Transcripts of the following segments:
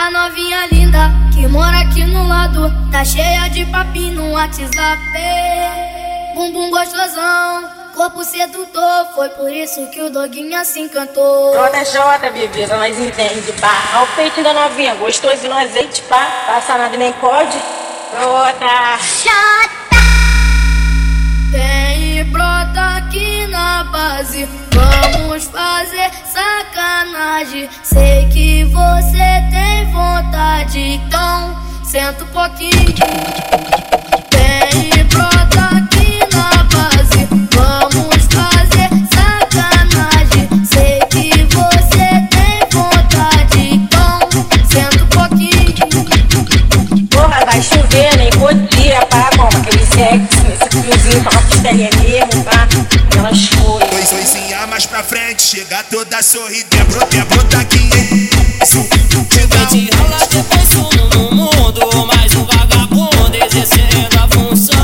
A novinha linda que mora aqui no lado Tá cheia de papinho no WhatsApp. Bumbum gostosão, corpo sedutor Foi por isso que o doguinho se encantou. Jota, Jota, bebida, nós entende, pá. Olha o peitinho da novinha, gostoso no azeite, pá. Passa nada nem pode. Jota Jota Vem e brota aqui na base Vamos fazer sacanagem. Sei que você tem vontade Então senta um pouquinho. Vem e brota aqui na base. Vamos fazer sacanagem. Sei que você tem vontade Então senta um pouquinho. Porra, vai chover, nem podia, pá Como aquele sexo, esse friozinho com a costelinha mesmo, pá Aquelas coisas Mais pra frente, chega toda sorridente, brota, brota aqui. Chega de rala depois sumo no mundo Mais um vagabundo exercendo a função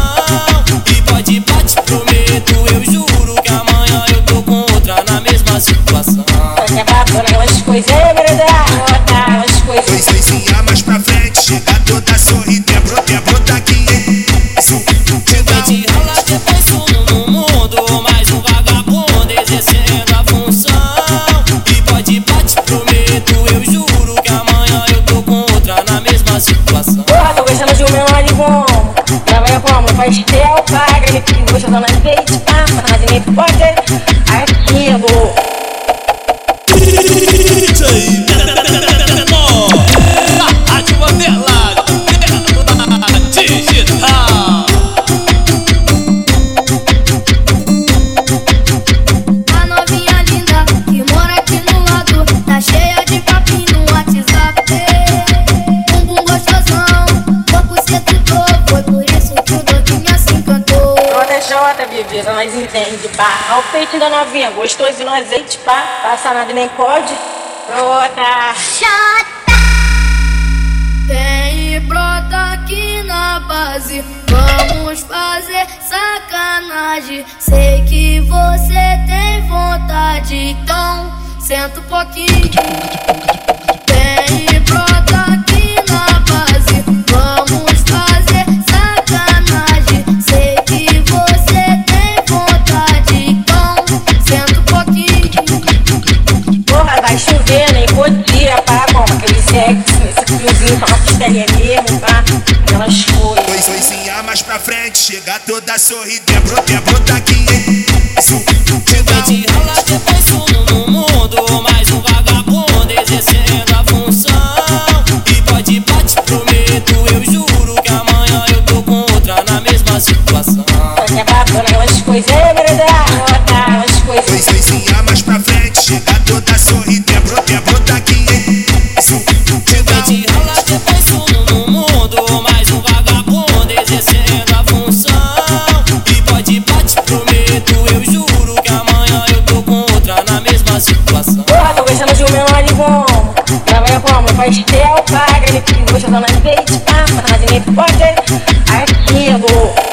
E pode bate, prometo, eu juro Que amanhã eu tô com outra na mesma situação É bacana, aquelas coisas, é aquelas Pois coisas coisinha mais pra frente, chega toda sorridente, gostando na pá Mas nem pode Aquilo DJ da Rádio Mandela Digital A novinha linda que mora Bebida, nós entende, pá. Olha o peitinho da novinha, gostoso no azeite, pá. Passa nada nem pode. Jota Chata Vem e brota aqui na base. Vamos fazer sacanagem. Sei que você tem vontade Então senta um pouquinho. Vem e brota Pois coisinha mais pra frente, chega toda sorridente, brota, brota aqui. Chega de rala depois sumo no mundo Mais um vagabundo exercendo a função. E pode bate, prometo, eu juro Que amanhã eu tô com outra na mesma situação. É bacana, aquelas coisas, é aquelas coisas. Pois coisinha mais pra frente, chega toda sorridente, Faz tel, paga Me gostando na azeite, pá Mas nem pode. Aquilo